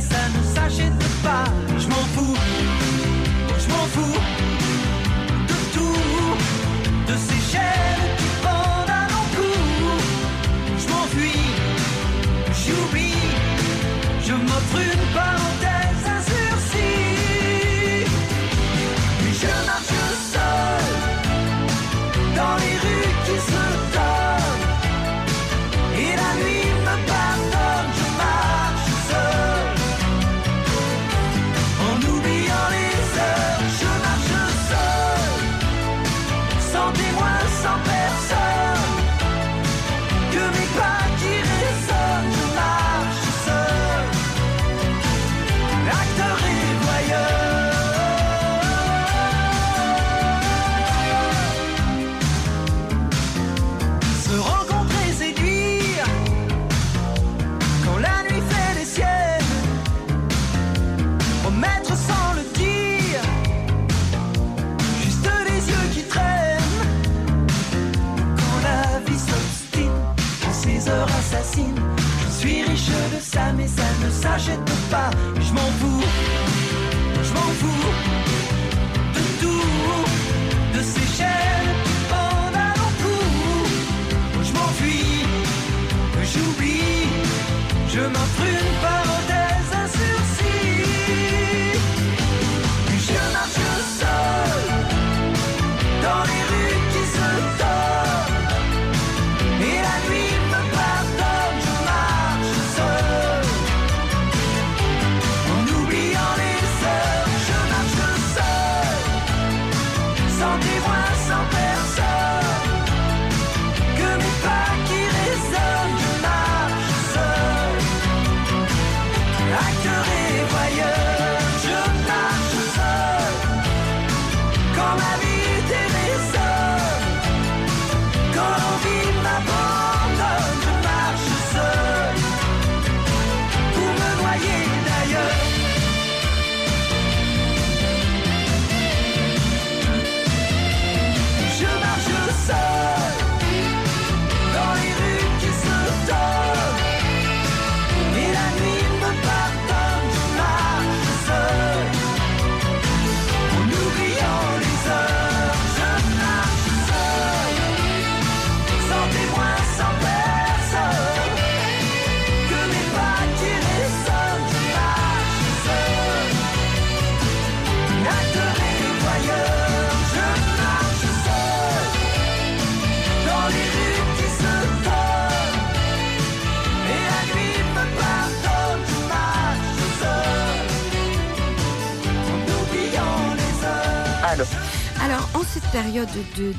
ça ne s'achète Je m'en fous, je m'en fous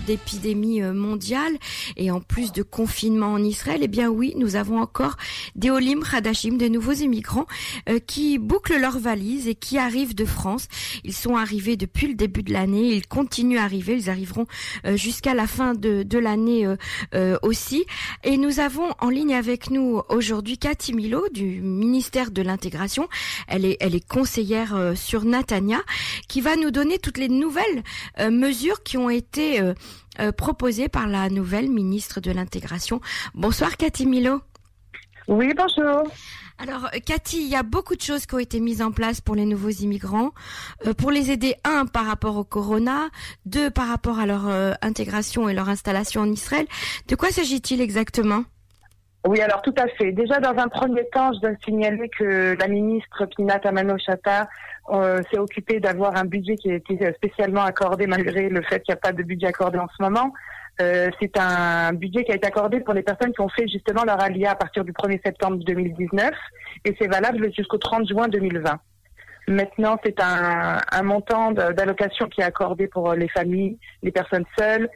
d'épidémie euh, mondiale et en plus de confinement en Israël, eh bien oui, nous avons encore des Olim Hadashim, de nouveaux immigrants euh, qui bouclent leurs valises et qui arrivent de France. Ils sont arrivés depuis le début de l'année, ils continuent à arriver, ils arriveront euh, jusqu'à la fin de, de l'année euh, euh, aussi. Et nous avons en ligne avec nous aujourd'hui Cathy Milo du ministère de l'intégration. Elle est, elle est conseillère euh, sur Natania qui va nous donner toutes les nouvelles euh, mesures qui ont été euh, proposées par la nouvelle ministre de l'intégration. Bonsoir Cathy Milo. Oui, bonjour. Alors euh, Cathy, il y a beaucoup de choses qui ont été mises en place pour les nouveaux immigrants, euh, pour les aider, un, par rapport au corona, deux, par rapport à leur euh, intégration et leur installation en Israël. De quoi s'agit-il exactement? Oui, alors tout à fait. Déjà, dans un premier temps, je dois signaler que la ministre Pina Tamano-Chata euh, s'est occupée d'avoir un budget qui a été spécialement accordé, malgré le fait qu'il n'y a pas de budget accordé en ce moment. Euh, c'est un budget qui a été accordé pour les personnes qui ont fait justement leur alia à partir du 1er septembre 2019 et c'est valable jusqu'au 30 juin 2020. Maintenant, c'est un, un montant d'allocation qui est accordé pour les familles, les personnes seules.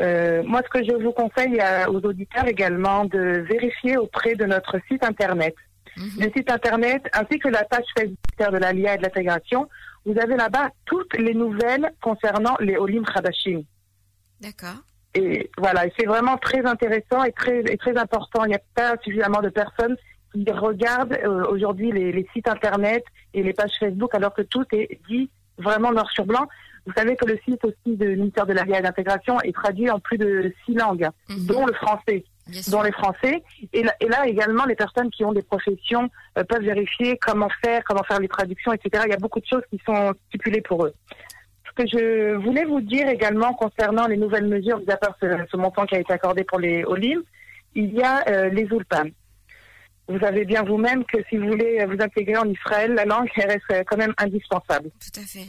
Euh, moi, ce que je vous conseille à- aux auditeurs également de vérifier auprès de notre site internet. Le site internet ainsi que la page Facebook de l'ALIA et de l'intégration, vous avez là-bas toutes les nouvelles concernant les Olim Khadashim. D'accord. Et voilà, c'est vraiment très intéressant et très, et très important. Il n'y a pas suffisamment de personnes qui regardent euh, aujourd'hui les, les sites internet et les pages Facebook alors que tout est dit vraiment noir sur blanc. Vous savez que le site aussi du ministère de la Vie et de l'Intégration est traduit en plus de six langues, Mhm. dont le français. dont les Français. Et là, et là, également, les personnes qui ont des professions euh, peuvent vérifier comment faire, comment faire les traductions, etc. Il y a beaucoup de choses qui sont stipulées pour eux. Ce que je voulais vous dire également concernant les nouvelles mesures, à part ce, ce montant qui a été accordé pour les OLIM, il y a euh, les ULPAN. Vous savez bien vous-même que si vous voulez vous intégrer en Israël, la langue reste quand même indispensable. Tout à fait.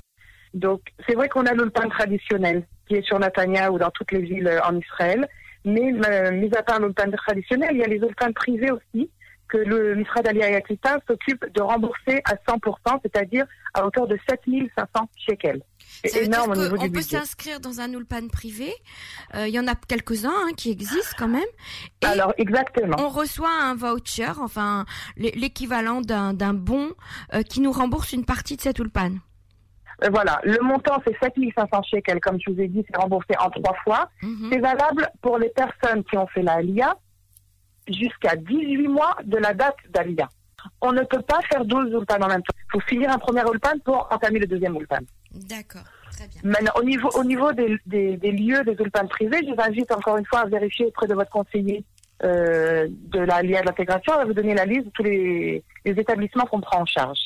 Donc, c'est vrai qu'on a l'ulpan traditionnel qui est sur Natania ou dans toutes les villes euh, en Israël. Mais, euh, mis à part l'ulpan traditionnel, il y a les ulpans privés aussi que le Misrad Ali Ayakita s'occupe de rembourser à 100%, c'est-à-dire à hauteur de 7500 shekels. C'est énorme au niveau du On peut s'inscrire dans un ulpan privé. Euh, il y en a quelques-uns hein, qui existent quand même. Et Alors exactement. On reçoit un voucher, enfin l'équivalent d'un bon, qui nous rembourse une partie de cet ulpan. Euh, voilà, le montant c'est 7500 shekels, comme je vous ai dit, c'est remboursé en trois fois. Mhm. C'est valable pour les personnes qui ont fait la LIA jusqu'à 18 mois de la date d'Alia. On ne peut pas faire 12 ulpan en même temps. Il faut finir un premier ulpan pour entamer le deuxième ulpan. D'accord. Très bien. Maintenant, au niveau, au niveau des, des, des lieux des ulpans privés, je vous invite encore une fois à vérifier auprès de votre conseiller euh, de la LIA de l'intégration. On va vous donner la liste de tous les, les établissements qu'on prend en charge.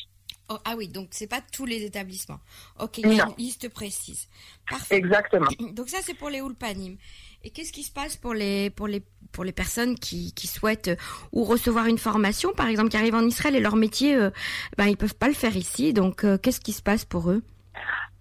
Oh, ah oui, donc c'est pas tous les établissements. Ok, il y a une liste précise. Parfait. Exactement. Donc ça c'est pour les Ulpanim. Et qu'est-ce qui se passe pour les pour les pour les personnes qui, qui souhaitent euh, ou recevoir une formation, par exemple, qui arrivent en Israël et leur métier, euh, ben ils peuvent pas le faire ici. Donc euh, qu'est-ce qui se passe pour eux?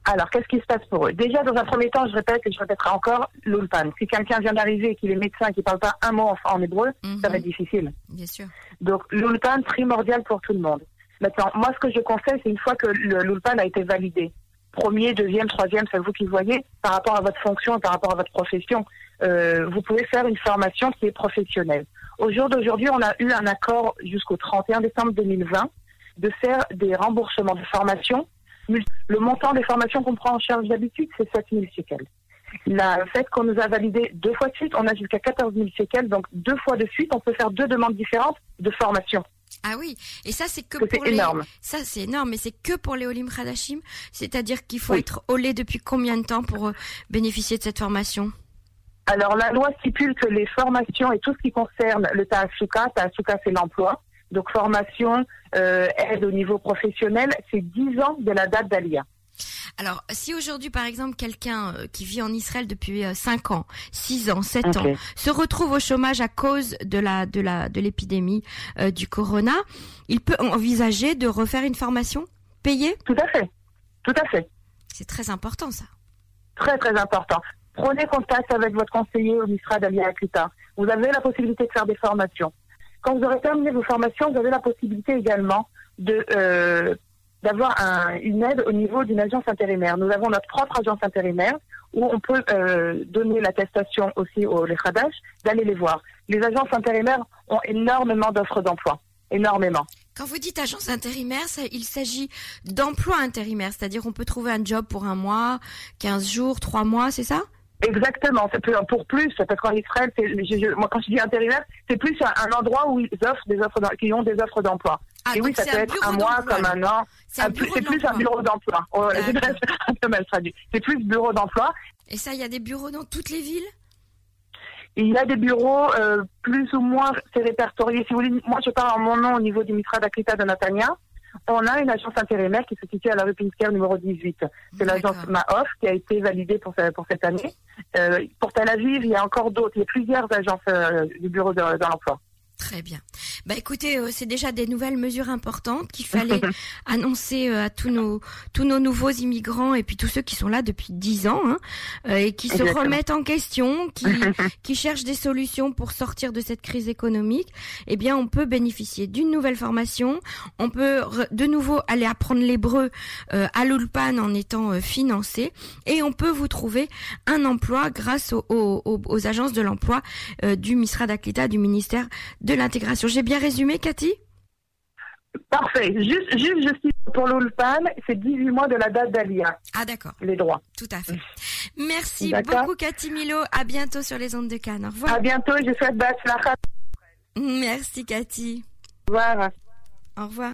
Alors, qu'est-ce qui se passe pour eux? Déjà, dans un premier temps, je répète et je répéterai encore, l'ulpan. Si quelqu'un vient d'arriver et qu'il est médecin et qu'il parle pas un mot en, hébreu, ça va être mhm. difficile. Bien sûr. Donc, l'ulpan, primordial pour tout le monde. Maintenant, moi, ce que je conseille, c'est une fois que l'ULPAN a été validé, premier, deuxième, troisième, c'est vous qui voyez, par rapport à votre fonction, par rapport à votre profession, euh, vous pouvez faire une formation qui est professionnelle. Au jour d'aujourd'hui, on a eu un accord jusqu'au 31 décembre 2020 de faire des remboursements de formation. Le montant des formations qu'on prend en charge d'habitude, c'est 7 000 shekels. Le fait qu'on nous a validé deux fois de suite, on a jusqu'à 14 000 shekels, donc deux fois de suite, on peut faire deux demandes différentes de formation. Ah oui, et ça c'est que, pour énorme. les ça c'est énorme, mais c'est que pour les Olim Khadashim, c'est-à-dire qu'il faut être olé depuis combien de temps pour euh, bénéficier de cette formation? Alors la loi stipule que les formations et tout ce qui concerne le Ta'asuka, Ta'asuka c'est l'emploi, donc formation, euh, aide au niveau professionnel, c'est 10 ans de la date d'Alia. Alors, si aujourd'hui, par exemple, quelqu'un euh, qui vit en Israël depuis 5 euh, ans, 6 ans, 7 ans, se retrouve au chômage à cause de la de la de l'épidémie euh, du corona, il peut envisager de refaire une formation payée? Tout à fait. Tout à fait. C'est très important ça. Très très important. Prenez contact avec votre conseiller au ministère d'Alia Akuta. Vous avez la possibilité de faire des formations. Quand vous aurez terminé vos formations, vous avez la possibilité également de d'avoir une aide au niveau d'une agence intérimaire. Nous avons notre propre agence intérimaire où on peut euh, donner l'attestation aussi aux les d'aller les voir. Les agences intérimaires ont énormément d'offres d'emploi, énormément. Quand vous dites agence intérimaire, il s'agit d'emploi intérimaire, c'est-à-dire on peut trouver un job pour un mois, 15 jours, 3 mois, c'est ça? Exactement, c'est pour plus, parce qu'en Israël, moi quand je dis intérimaire, c'est plus un, endroit où ils offrent des offres, qui ont des offres d'emploi. Ah, et oui, ça peut être un mois comme un an. C'est plus un bureau d'emploi. un peu mal traduit. C'est plus bureau d'emploi. Et ça, il y a des bureaux dans toutes les villes? Il y a des bureaux euh, plus ou moins c'est répertorié. Si vous voulez, moi je parle en mon nom au niveau du Mitra d'Akrita de Natania. On a une agence intérimaire qui se situe à la rue Pinsker numéro 18. C'est l'agence MAOF qui a été validée pour, pour cette année. Euh, pour Tel Aviv, il y a encore d'autres. Il y a plusieurs agences euh, du bureau de, de l'emploi. Très bien. Bah écoutez, euh, c'est déjà des nouvelles mesures importantes qu'il fallait annoncer euh, à tous nos tous nos nouveaux immigrants et puis tous ceux qui sont là depuis dix ans hein, euh, et qui se remettent en question, qui qui cherchent des solutions pour sortir de cette crise économique. Eh bien, on peut bénéficier d'une nouvelle formation. On peut de nouveau aller apprendre l'hébreu à l'Ulpan en étant financé et on peut vous trouver un emploi grâce aux, aux, aux agences de l'emploi du Misra d'Aklita, du ministère de l'intégration. J'ai bien résumé, Cathy? Parfait. Juste, juste, je pour l'ULPAN, c'est 18 mois de la date d'Alia. Ah, d'accord. Les droits. Tout à fait. Merci beaucoup, Cathy Milo. À bientôt sur les ondes de Cannes. Au revoir. À bientôt. Je souhaite Merci, Cathy. Au revoir. Au revoir.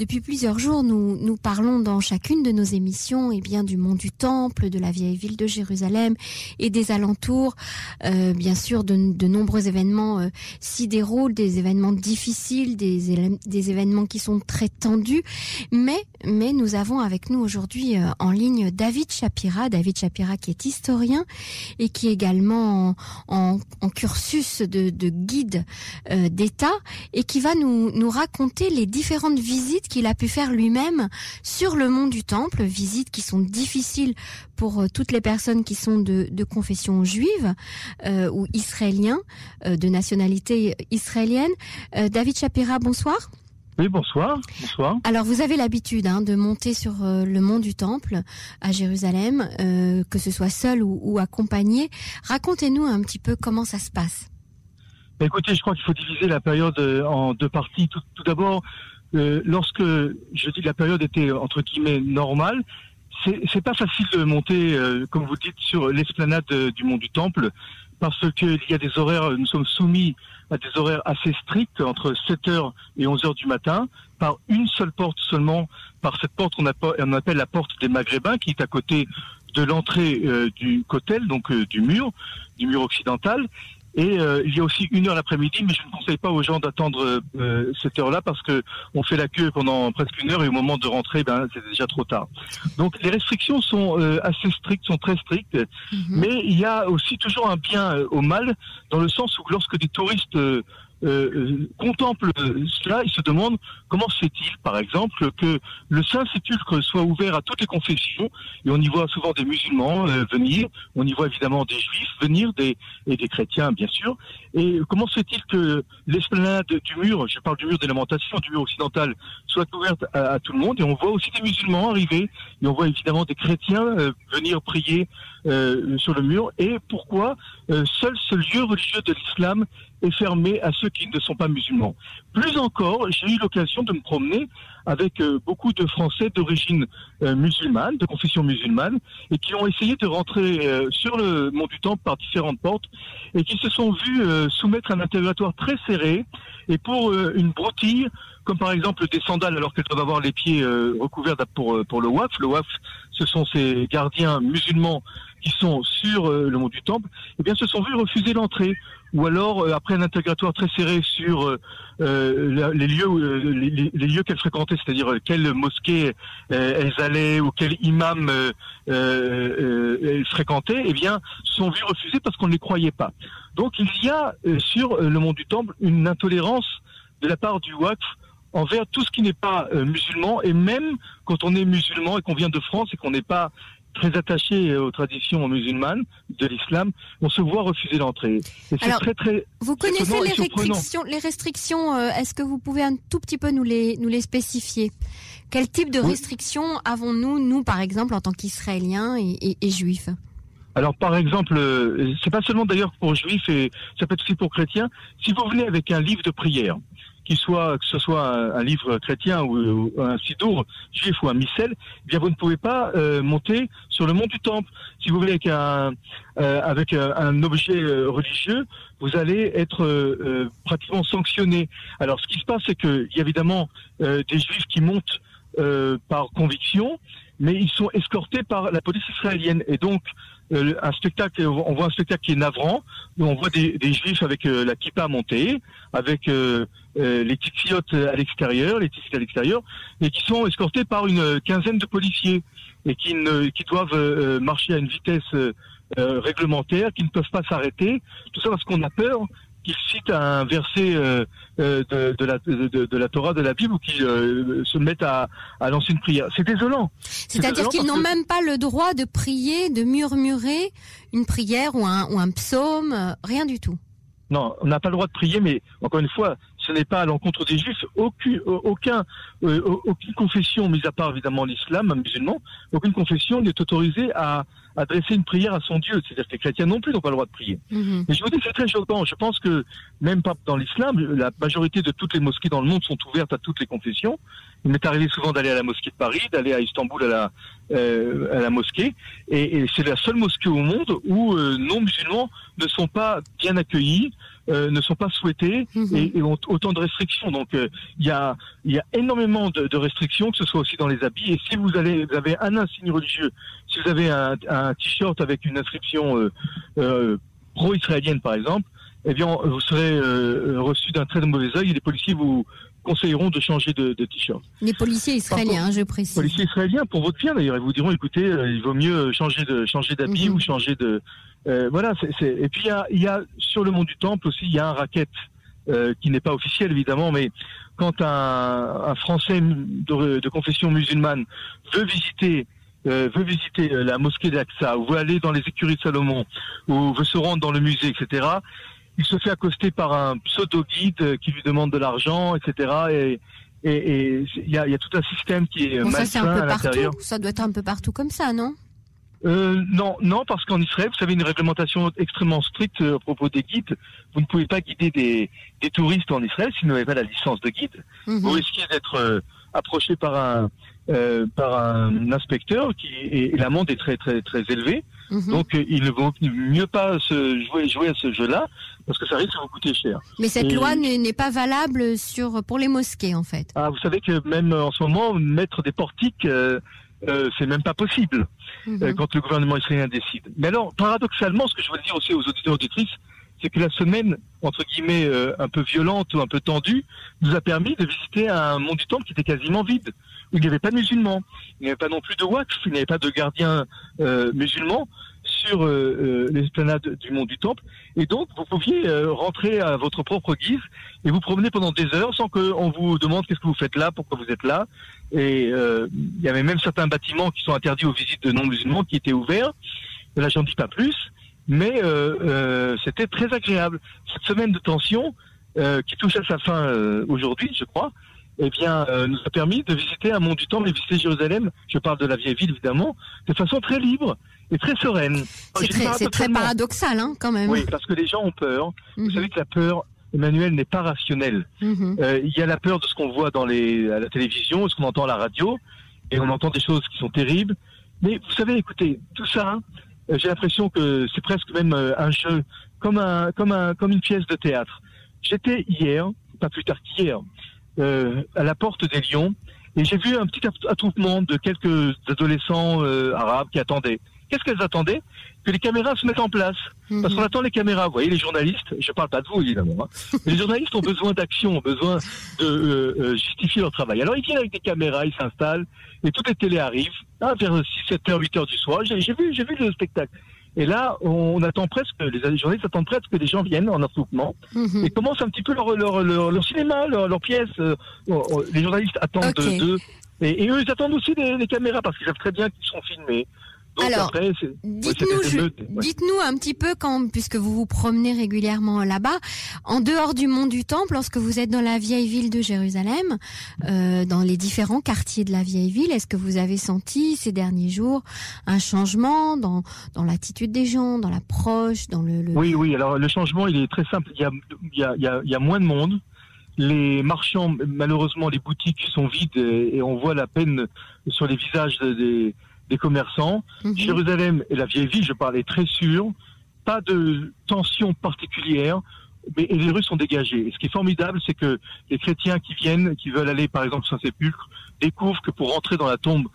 Depuis plusieurs jours, nous, parlons dans chacune de nos émissions eh bien, du mont du Temple, de la vieille ville de Jérusalem et des alentours. Euh, bien sûr, de, nombreux événements euh, s'y déroulent, des événements difficiles, des, événements qui sont très tendus. Mais, nous avons avec nous aujourd'hui euh, en ligne David Shapira. David Shapira qui est historien et qui est également en, en, cursus de, de guide euh, d'État et qui va nous raconter les différentes visites qu'il a pu faire lui-même sur le mont du Temple, visites qui sont difficiles pour euh, toutes les personnes qui sont de, de confession juive euh, ou israélien, euh, de nationalité israélienne. Euh, David Shapira, bonsoir. Oui, bonsoir. Bonsoir. Alors, vous avez l'habitude hein, de monter sur euh, le mont du Temple à Jérusalem, euh, que ce soit seul ou, ou accompagné. Racontez-nous un petit peu comment ça se passe. Écoutez, je crois qu'il faut diviser la période en deux parties. Tout, tout d'abord, euh, lorsque je dis que la période était entre guillemets normale, c'est pas facile de monter, euh, comme vous dites, sur l'esplanade du mont du Temple, parce qu'il y a des horaires, nous sommes soumis à des horaires assez stricts, entre 7h et 11h du matin, par une seule porte seulement, par cette porte qu'on appelle, appelle la porte des Maghrébins, qui est à côté de l'entrée euh, du cotel, donc euh, du mur, du mur occidental. Et euh, il y a aussi une heure l'après-midi, mais je ne conseille pas aux gens d'attendre euh, cette heure-là parce que on fait la queue pendant presque une heure et au moment de rentrer, ben c'est déjà trop tard. Donc les restrictions sont euh, assez strictes, sont très strictes, mm -hmm. mais il y a aussi toujours un bien au mal dans le sens où lorsque des touristes euh, contemple cela, il se demande comment se fait-il, par exemple, que le Saint-Sépulcre soit ouvert à toutes les confessions, et on y voit souvent des musulmans euh, venir, on y voit évidemment des juifs venir, et des chrétiens, bien sûr, et comment se fait-il que l'esplanade du mur, je parle du mur des lamentations, du mur occidental, soit ouverte à, tout le monde, et on voit aussi des musulmans arriver, et on voit évidemment des chrétiens euh, venir prier sur le mur, et pourquoi seul ce lieu religieux de l'islam est fermé à qui ne sont pas musulmans. Plus encore, j'ai eu l'occasion de me promener avec euh, beaucoup de Français d'origine euh, musulmane, de confession musulmane, et qui ont essayé de rentrer euh, sur le mont du Temple par différentes portes, et qui se sont vus soumettre un interrogatoire très serré, et pour une broutille, comme par exemple des sandales alors qu'elles doivent avoir les pieds recouverts pour, pour le WAF. Le WAF, ce sont ces gardiens musulmans qui sont sur le mont du Temple, eh bien se sont vus refuser l'entrée ou alors euh, après un interrogatoire très serré sur euh, euh les lieux les, les, lieux qu'elles fréquentaient, c'est-à-dire euh, quelle mosquée euh, elles allaient ou quel imam elles fréquentaient, eh bien sont vus refuser parce qu'on ne les croyait pas. Donc il y a sur le mont du Temple une intolérance de la part du WACF envers tout ce qui n'est pas musulman et même quand on est musulman et qu'on vient de France et qu'on n'est pas très attaché aux traditions musulmanes de l'islam, on se voit refuser l'entrée. Alors, très, très vous connaissez les restrictions, les restrictions euh, Est-ce que vous pouvez un tout petit peu nous les, nous les spécifier? Quel type de oui. restrictions avons-nous, nous, par exemple, en tant qu'Israéliens et, et, et Juifs? Alors par exemple, euh, c'est pas seulement d'ailleurs pour juifs et ça peut être aussi pour chrétiens. Si vous venez avec un livre de prière, qu'il que ce soit un, livre chrétien ou, un sidour juif ou un missel, eh bien vous ne pouvez pas euh, monter sur le mont du temple. Si vous venez avec un euh, avec un, objet euh, religieux, vous allez être euh, pratiquement sanctionné. Alors ce qui se passe, c'est que il y a évidemment des juifs qui montent par conviction, mais ils sont escortés par la police israélienne. Et donc euh, un spectacle, on voit un spectacle qui est navrant, où on voit des, des juifs avec euh, la kippa montée, avec euh, euh les titiotes à l'extérieur, les titites à l'extérieur, et qui sont escortés par une quinzaine de policiers, et qui, ne, qui doivent euh, marcher à une vitesse réglementaire, qui ne peuvent pas s'arrêter, tout ça parce qu'on a peur qu'il cite un verset euh, de, de, la, de, de, la Torah, de la Bible, ou qu'ils euh, se mettent à, à lancer une prière. C'est désolant. C'est-à-dire qu'ils n'ont que... même pas le droit de prier, de murmurer une prière ou un, ou un psaume, rien du tout. Non, on n'a pas le droit de prier, mais encore une fois, ce n'est pas à l'encontre des juifs. Aucun, aucun, euh, aucune confession, mis à part évidemment l'islam, musulman, aucune confession n'est autorisée à adresser une prière à son Dieu. C'est-à-dire que les chrétiens non plus n'ont pas le droit de prier. -hmm. Mais je vous dis, c'est très choquant. Je pense que même pas dans l'islam, la majorité de toutes les mosquées dans le monde sont ouvertes à toutes les confessions. Il m'est arrivé souvent d'aller à la mosquée de Paris, d'aller à Istanbul à la, euh, à la mosquée, et, et c'est la seule mosquée au monde où euh, non musulmans ne sont pas bien accueillis, euh, ne sont pas souhaités Mhm. et, et ont autant de restrictions. Donc euh, il y, a, il y a énormément de, de restrictions, que ce soit aussi dans les habits. Et si vous, allez, vous avez un insigne religieux, si vous avez un, un t-shirt avec une inscription euh, pro-israélienne par exemple, eh bien vous serez reçu d'un très mauvais œil et les policiers vous conseilleront de changer de, de t-shirt. Les policiers israéliens, hein, je précise. policiers israéliens pour votre bien d'ailleurs ils vous diront écoutez euh, il vaut mieux changer de changer d'habit Mhm. ou changer de euh, voilà et puis il y a, il y a sur le mont du temple aussi il y a un racket euh, qui n'est pas officiel évidemment mais quand un, un français de, de confession musulmane veut visiter euh, veut visiter la mosquée d'Aqsa ou veut aller dans les écuries de Salomon ou veut se rendre dans le musée etc il se fait accoster par un pseudo guide qui lui demande de l'argent etc et il y a, il y a tout un système qui est Bon, ça, c'est malsain un à peu l'intérieur. partout. Ça doit être un peu partout comme ça, non? Euh, non, non, parce qu'en Israël, vous savez, une réglementation extrêmement stricte à propos des guides. Vous ne pouvez pas guider des, des touristes en Israël si vous n'avez pas la licence de guide. Mhm. Vous risquez d'être euh, approché par un euh, par un inspecteur qui et, et l'amende est très très très élevée. Mhm. Donc euh, il ne vaut mieux pas se jouer jouer à ce jeu-là parce que ça risque de vous coûter cher. Mais cette Et- loi n'est pas valable sur pour les mosquées, en fait. Ah, vous savez que même en ce moment mettre des portiques euh, euh, c'est même pas possible. Mhm. quand le gouvernement israélien décide. Mais alors, paradoxalement, ce que je veux dire aussi aux auditeurs et auditrices, c'est que la semaine, entre guillemets, euh, un peu violente ou un peu tendue, nous a permis de visiter un mont du temple qui était quasiment vide, où il n'y avait pas de musulmans, il n'y avait pas non plus de waqf, il n'y avait pas de gardiens euh, musulmans sur euh, euh, l'esplanade du mont du temple. Et donc, vous pouviez euh, rentrer à votre propre guise et vous promener pendant des heures sans qu'on vous demande qu'est-ce que vous faites là, pourquoi vous êtes là. Et euh, il y avait même certains bâtiments qui sont interdits aux visites de non-musulmans qui étaient ouverts. Là, j'en dis pas plus, mais euh, euh, c'était très agréable. Cette semaine de tension, euh, qui touche à sa fin euh, aujourd'hui, je crois, eh bien, euh, nous a permis de visiter un mont du temple et visiter Jérusalem. Je parle de la vieille ville, évidemment, de façon très libre et très sereine. C'est très, très paradoxal, hein, quand même. Oui, parce que les gens ont peur. Vous Mhm. savez que la peur, Emmanuel, n'est pas rationnelle. Mhm. Euh, il y a la peur de ce qu'on voit dans les, à la télévision, ce qu'on entend à la radio, et on entend des choses qui sont terribles. Mais vous savez, écoutez, tout ça, hein, j'ai l'impression que c'est presque même euh, un jeu, comme un, comme un, comme une pièce de théâtre. J'étais hier, pas plus tard qu'hier, euh, à la porte des Lions, et j'ai vu un petit att- attroupement de quelques adolescents euh, arabes qui attendaient. Qu'est-ce qu'elles attendaient Que les caméras se mettent en place. Parce qu'on Mhm. attend les caméras, vous voyez, les journalistes, je parle pas de vous évidemment, hein, mais les journalistes ont besoin d'action, ont besoin de euh, euh, justifier leur travail. Alors ils viennent avec des caméras, ils s'installent, et toutes les télés arrivent, hein, vers 6, 7 heures, 8 heures du soir, j'ai vu, j'ai vu le spectacle. Et là, on attend presque, les journalistes attendent presque que les gens viennent en attroupement Mhm. et commencent un petit peu leur, leur, leur, leur cinéma, leur, leur pièce. euh, les journalistes attendent d'eux. Et, et eux, ils attendent aussi des, des caméras parce qu'ils savent très bien qu'ils seront filmés. Donc Alors, Dites-nous, ouais. dites-nous un petit peu quand, puisque vous vous promenez régulièrement là-bas, en dehors du mont du Temple, lorsque vous êtes dans la vieille ville de Jérusalem, euh, dans les différents quartiers de la vieille ville, est-ce que vous avez senti ces derniers jours un changement dans dans l'attitude des gens, dans l'approche, dans le, le... Oui, oui. Alors le changement, il est très simple. Il y a, il y a, il y a, il y a moins de monde. Les marchands, malheureusement, les boutiques sont vides et, on voit la peine sur les visages de- des, des commerçants. Mhm. Jérusalem et la vieille ville, je parlais très sûr. Pas de tension particulière. Mais et les rues sont dégagées. Et ce qui est formidable, c'est que les chrétiens qui viennent, qui veulent aller par exemple au Saint-Sépulcre, découvrent que pour rentrer dans la tombe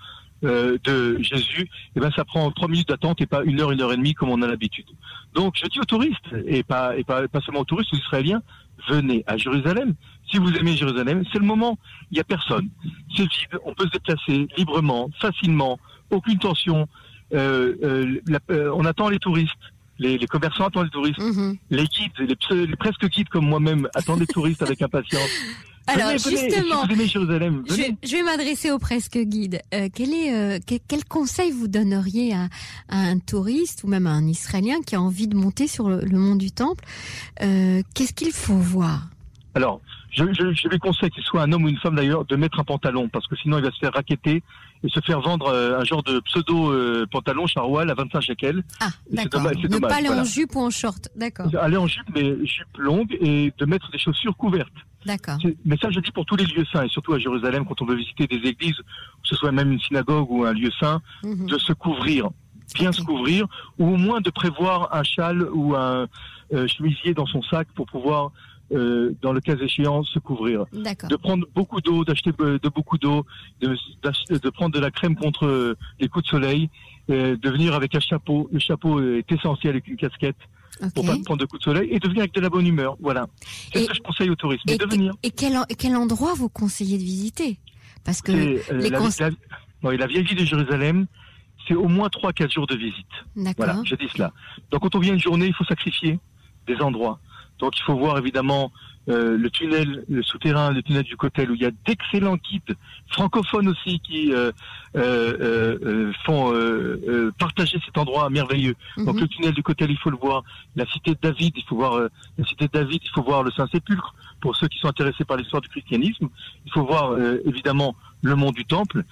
euh, de Jésus, eh ben ça prend trois minutes d'attente et pas une heure, une heure et demie comme on a l'habitude. Donc je dis aux touristes et pas et pas, pas seulement aux touristes, aux Israéliens, venez à Jérusalem. Si vous aimez Jérusalem, c'est le moment. Il y a personne. C'est vide. On peut se déplacer librement, facilement, aucune tension. Euh, euh, la- euh, on attend les touristes. Les, les commerçants attendent les touristes. Mhm. Les guides, les, presque guides comme moi-même attendent les touristes avec impatience. Alors Venez, venez. Et justement, si vous aimez Jérusalem, Je, vais m'adresser au presque guide. Euh, quel est euh, que- quel conseil vous donneriez à, à un touriste ou même à un Israélien qui a envie de monter sur le, le mont du Temple? Euh, Qu'est-ce qu'il faut voir? Alors, je, je, je lui conseille qu'il soit un homme ou une femme d'ailleurs de mettre un pantalon parce que sinon il va se faire raqueter et se faire vendre euh, un genre de pseudo euh, pantalon charwal à 25 shekels. Ah, d'accord. Ne dommage, pas aller voilà. en jupe ou en short. D'accord, Aller en jupe mais jupe longue et de mettre des chaussures couvertes. d'accord. Mais ça je dis pour tous les lieux saints et surtout à Jérusalem quand on veut visiter des églises, que ce soit même une synagogue ou un lieu saint, Mhm. de se couvrir bien se couvrir, ou au moins de prévoir un châle ou un euh, chemisier dans son sac pour pouvoir, euh, dans le cas échéant, se couvrir. D'accord. De prendre beaucoup d'eau, d'acheter euh, de beaucoup d'eau, de, prendre de la crème contre euh, les coups de soleil, euh, de venir avec un chapeau. Le chapeau est essentiel avec une casquette pour Ok. pas prendre de coups de soleil et de venir avec de la bonne humeur. Voilà. C'est ce que je conseille aux touristes. Et, Mais de venir. et quel, en- quel endroit vous conseillez de visiter? Parce que euh, les la, cons- la- oui, la vieille ville de Jérusalem, c'est au moins 3-4 jours de visite. d'accord. Voilà, je dis cela. Donc quand on vient une journée, il faut sacrifier des endroits. Donc il faut voir évidemment euh, le tunnel, le souterrain, le tunnel du Cotel, où il y a d'excellents guides francophones aussi qui euh, euh, font partager cet endroit merveilleux. Donc Mhm. le tunnel du Cotel, il faut le voir. La cité de David, il faut voir euh, la cité de David, il faut voir le Saint-Sépulcre. Pour ceux qui sont intéressés par l'histoire du christianisme, il faut voir euh, évidemment le mont du Temple.